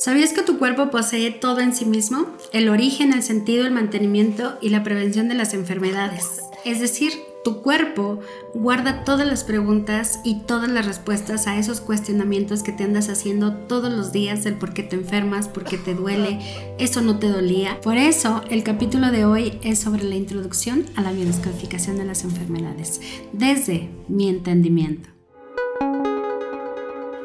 ¿Sabías que tu cuerpo posee todo en sí mismo? El origen, el sentido, el mantenimiento y la prevención de las enfermedades. Es decir, tu cuerpo guarda todas las preguntas y todas las respuestas a esos cuestionamientos que te andas haciendo todos los días del por qué te enfermas, por qué te duele, eso no te dolía. Por eso, el capítulo de hoy es sobre la introducción a la biodescodificación de las enfermedades, desde mi entendimiento.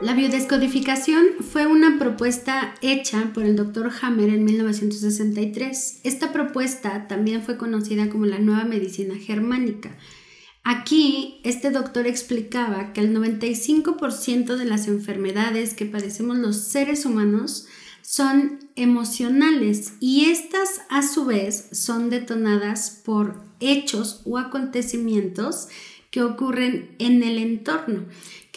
La biodescodificación fue una propuesta hecha por el Dr. Hammer en 1963. Esta propuesta también fue conocida como la nueva medicina germánica. Aquí, este doctor explicaba que el 95% de las enfermedades que padecemos los seres humanos son emocionales y estas a su vez son detonadas por hechos o acontecimientos que ocurren en el entorno.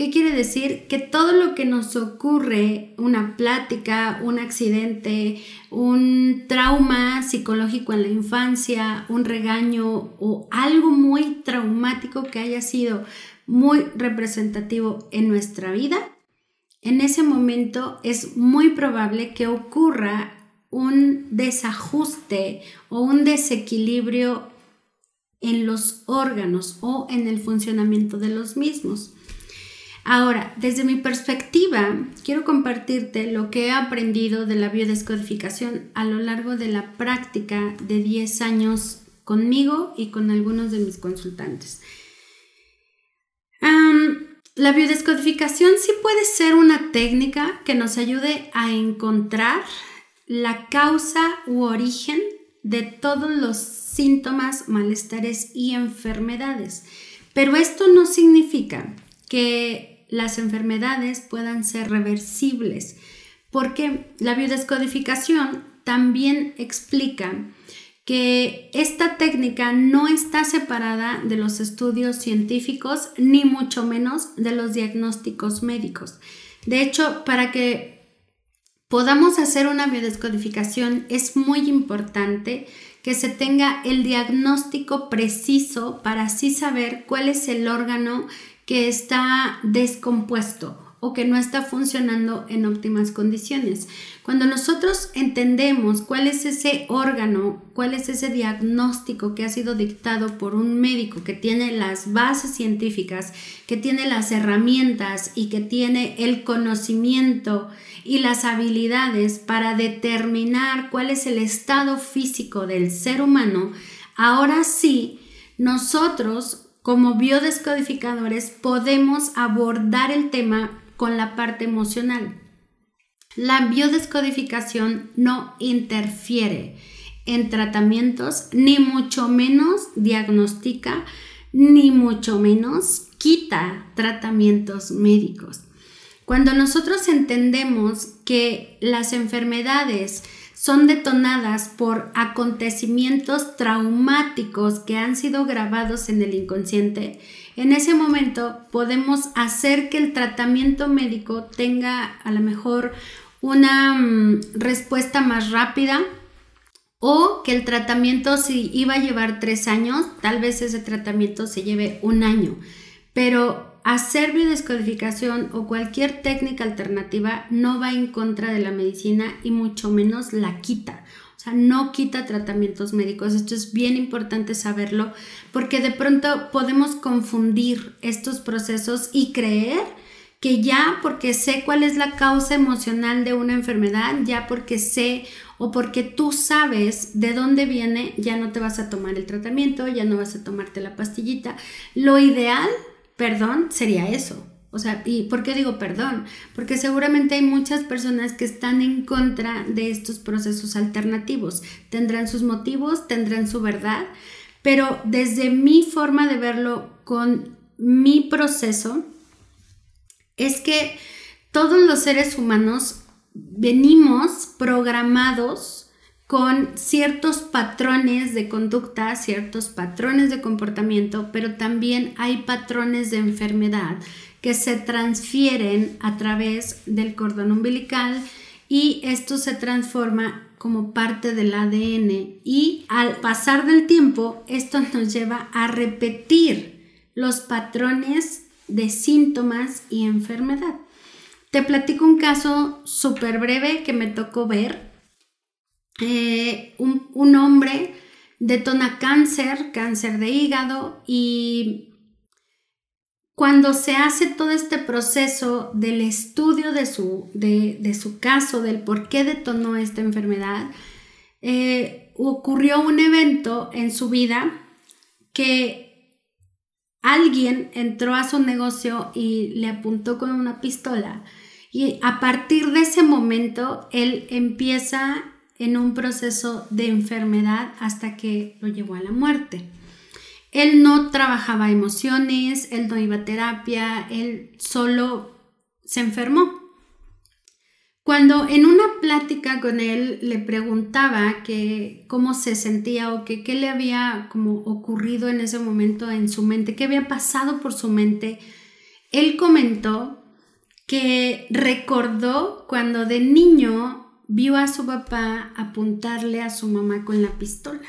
¿Qué quiere decir? Que todo lo que nos ocurre, una plática, un accidente, un trauma psicológico en la infancia, un regaño o algo muy traumático que haya sido muy representativo en nuestra vida, en ese momento es muy probable que ocurra un desajuste o un desequilibrio en los órganos o en el funcionamiento de los mismos. Ahora, desde mi perspectiva, quiero compartirte lo que he aprendido de la biodescodificación a lo largo de la práctica de 10 años conmigo y con algunos de mis consultantes. la biodescodificación sí puede ser una técnica que nos ayude a encontrar la causa u origen de todos los síntomas, malestares y enfermedades. Pero esto no significa que las enfermedades puedan ser reversibles, porque la biodescodificación también explica que esta técnica no está separada de los estudios científicos ni mucho menos de los diagnósticos médicos. De hecho, para que podamos hacer una biodescodificación es muy importante que se tenga el diagnóstico preciso para así saber cuál es el órgano que está descompuesto o que no está funcionando en óptimas condiciones. Cuando nosotros entendemos cuál es ese órgano, cuál es ese diagnóstico que ha sido dictado por un médico que tiene las bases científicas, que tiene las herramientas y que tiene el conocimiento y las habilidades para determinar cuál es el estado físico del ser humano, ahora sí, nosotros como biodescodificadores podemos abordar el tema con la parte emocional. La biodescodificación no interfiere en tratamientos, ni mucho menos diagnostica, ni mucho menos quita tratamientos médicos. Cuando nosotros entendemos que las enfermedades son detonadas por acontecimientos traumáticos que han sido grabados en el inconsciente, en ese momento podemos hacer que el tratamiento médico tenga a lo mejor una mm, respuesta más rápida o que el tratamiento si iba a llevar tres años, tal vez ese tratamiento se lleve un año. Pero hacer biodescodificación o cualquier técnica alternativa no va en contra de la medicina y mucho menos la quita. O sea, no quita tratamientos médicos. Esto es bien importante saberlo porque de pronto podemos confundir estos procesos y creer que ya porque sé cuál es la causa emocional de una enfermedad, ya porque sé o porque tú sabes de dónde viene, ya no te vas a tomar el tratamiento, ya no vas a tomarte la pastillita. Lo ideal perdón sería eso. O sea, ¿y por qué digo perdón? Porque seguramente hay muchas personas que están en contra de estos procesos alternativos. Tendrán sus motivos, tendrán su verdad, pero desde mi forma de verlo con mi proceso, es que todos los seres humanos venimos programados con ciertos patrones de conducta, ciertos patrones de comportamiento, pero también hay patrones de enfermedad que se transfieren a través del cordón umbilical y esto se transforma como parte del ADN y al pasar del tiempo esto nos lleva a repetir los patrones de síntomas y enfermedad. Te platico un caso súper breve que me tocó ver. Eh, un, hombre detona cáncer, cáncer de hígado y cuando se hace todo este proceso del estudio de su, de, su caso, del por qué detonó esta enfermedad, eh, ocurrió un evento en su vida que alguien entró a su negocio y le apuntó con una pistola. Y a partir de ese momento, él empieza en un proceso de enfermedad hasta que lo llevó a la muerte. Él no trabajaba emociones, él no iba a terapia, él solo se enfermó. Cuando en una plática con él le preguntaba que cómo se sentía o que qué le había como ocurrido en ese momento en su mente, qué había pasado por su mente, él comentó que recordó cuando de niño vio a su papá apuntarle a su mamá con la pistola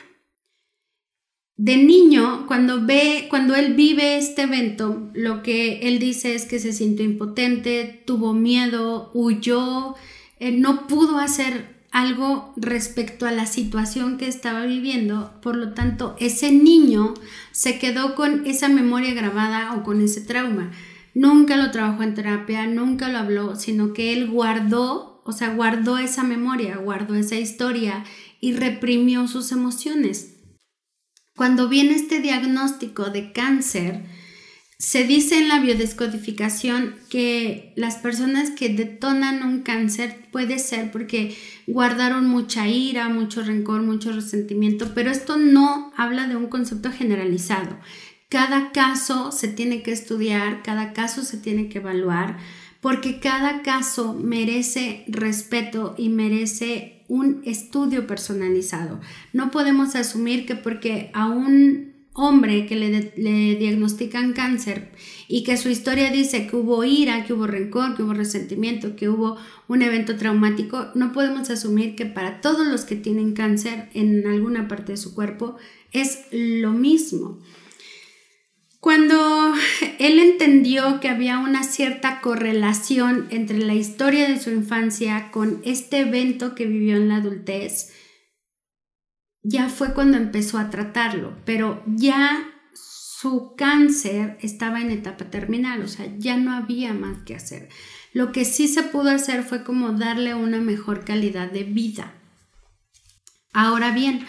de niño, cuando ve, cuando él vive este evento, lo que él dice es que se sintió impotente, tuvo miedo, huyó, eh, no pudo hacer algo respecto a la situación que estaba viviendo, por lo tanto, ese niño se quedó con esa memoria grabada o con ese trauma. Nunca lo trabajó en terapia, nunca lo habló, sino que él guardó, o sea, guardó esa memoria, guardó esa historia y reprimió sus emociones. Cuando viene este diagnóstico de cáncer, se dice en la biodescodificación que las personas que detonan un cáncer puede ser porque guardaron mucha ira, mucho rencor, mucho resentimiento, pero esto no habla de un concepto generalizado. Cada caso se tiene que estudiar, cada caso se tiene que evaluar, porque cada caso merece respeto y merece un estudio personalizado. No podemos asumir que porque a un hombre que le, le, diagnostican cáncer y que su historia dice que hubo ira, que hubo rencor, que hubo resentimiento, que hubo un evento traumático, no podemos asumir que para todos los que tienen cáncer en alguna parte de su cuerpo es lo mismo. Cuando él entendió que había una cierta correlación entre la historia de su infancia con este evento que vivió en la adultez, ya fue cuando empezó a tratarlo, pero ya su cáncer estaba en etapa terminal, o sea, ya no había más que hacer. Lo que sí se pudo hacer fue como darle una mejor calidad de vida. Ahora bien,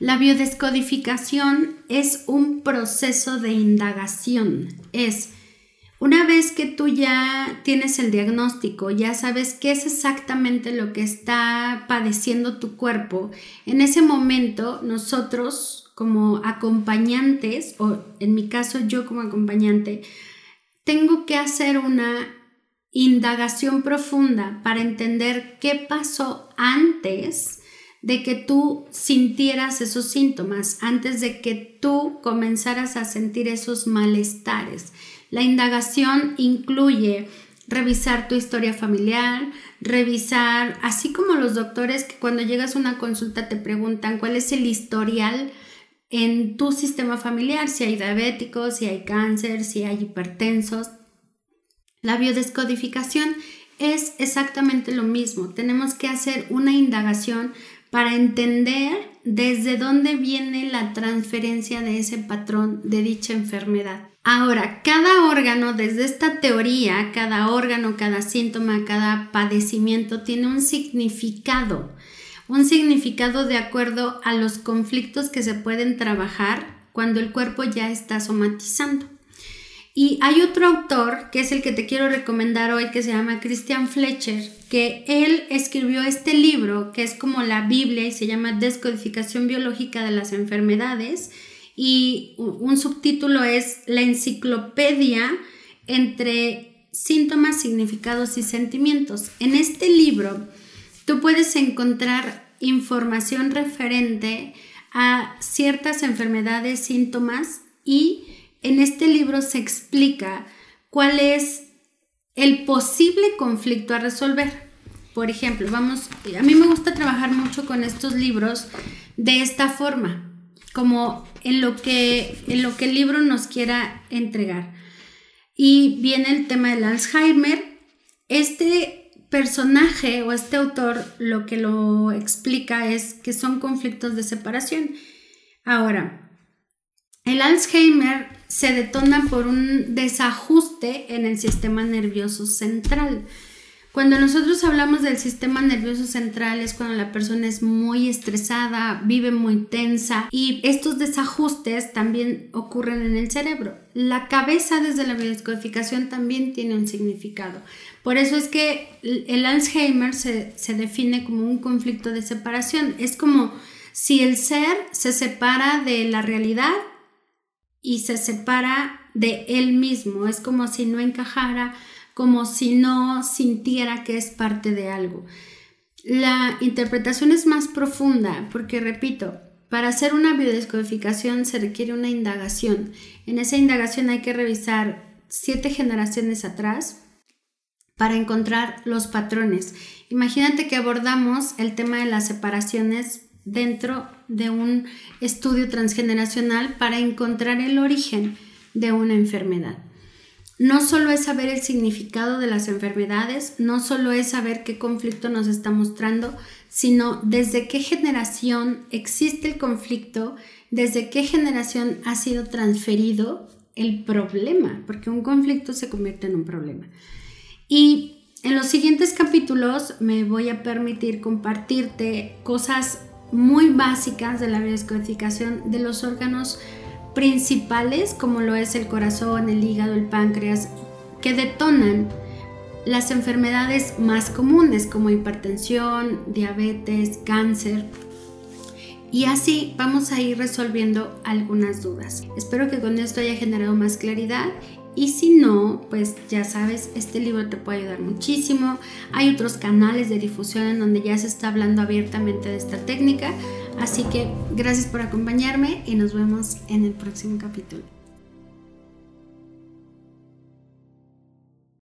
la biodescodificación es un proceso de indagación. Es una vez que tú ya tienes el diagnóstico, ya sabes qué es exactamente lo que está padeciendo tu cuerpo, en ese momento nosotros como acompañantes, o en mi caso yo como acompañante, tengo que hacer una indagación profunda para entender qué pasó antes de que tú sintieras esos síntomas, antes de que tú comenzaras a sentir esos malestares. La indagación incluye revisar tu historia familiar, revisar, así como los doctores que cuando llegas a una consulta te preguntan cuál es el historial en tu sistema familiar, si hay diabéticos, si hay cáncer, si hay hipertensos. La biodescodificación es exactamente lo mismo. Tenemos que hacer una indagación para entender desde dónde viene la transferencia de ese patrón de dicha enfermedad. Ahora, cada órgano, desde esta teoría, cada órgano, cada síntoma, cada padecimiento tiene un significado, un significado de acuerdo a los conflictos que se pueden trabajar cuando el cuerpo ya está somatizando. Y hay otro autor, que es el que te quiero recomendar hoy, que se llama Christian Fletcher, que él escribió este libro, que es como la Biblia y se llama Descodificación Biológica de las Enfermedades. Y un subtítulo es La enciclopedia entre síntomas, significados y sentimientos. En este libro tú puedes encontrar información referente a ciertas enfermedades, síntomas y en este libro se explica cuál es el posible conflicto a resolver. Por ejemplo, vamos, a mí me gusta trabajar mucho con estos libros de esta forma, como en lo que, en lo que el libro nos quiera entregar. Y viene el tema del Alzheimer Este personaje o este autor lo que lo explica es que son conflictos de separación. Ahora, el Alzheimer se detona por un desajuste en el sistema nervioso central. Cuando nosotros hablamos del sistema nervioso central es cuando la persona es muy estresada, vive muy tensa y estos desajustes también ocurren en el cerebro. La cabeza desde la biodescodificación también tiene un significado. Por eso es que el Alzheimer se, se define como un conflicto de separación. Es como si el ser se separa de la realidad y se separa de él mismo. Es como si no encajara como si no sintiera que es parte de algo. La interpretación es más profunda porque, repito, para hacer una biodescodificación se requiere una indagación. En esa indagación hay que revisar siete generaciones atrás para encontrar los patrones. Imagínate que abordamos el tema de las separaciones dentro de un estudio transgeneracional para encontrar el origen de una enfermedad no solo es saber el significado de las enfermedades, no solo es saber qué conflicto nos está mostrando, sino desde qué generación existe el conflicto, desde qué generación ha sido transferido el problema, porque un conflicto se convierte en un problema. Y en los siguientes capítulos me voy a permitir compartirte cosas muy básicas de la biodescodificación de los órganos principales como lo es el corazón, el hígado, el páncreas, que detonan las enfermedades más comunes como hipertensión, diabetes, cáncer. Y así vamos a ir resolviendo algunas dudas. Espero que con esto haya generado más claridad y si no, pues ya sabes, este libro te puede ayudar muchísimo. Hay otros canales de difusión en donde ya se está hablando abiertamente de esta técnica. Así que gracias por acompañarme y nos vemos en el próximo capítulo.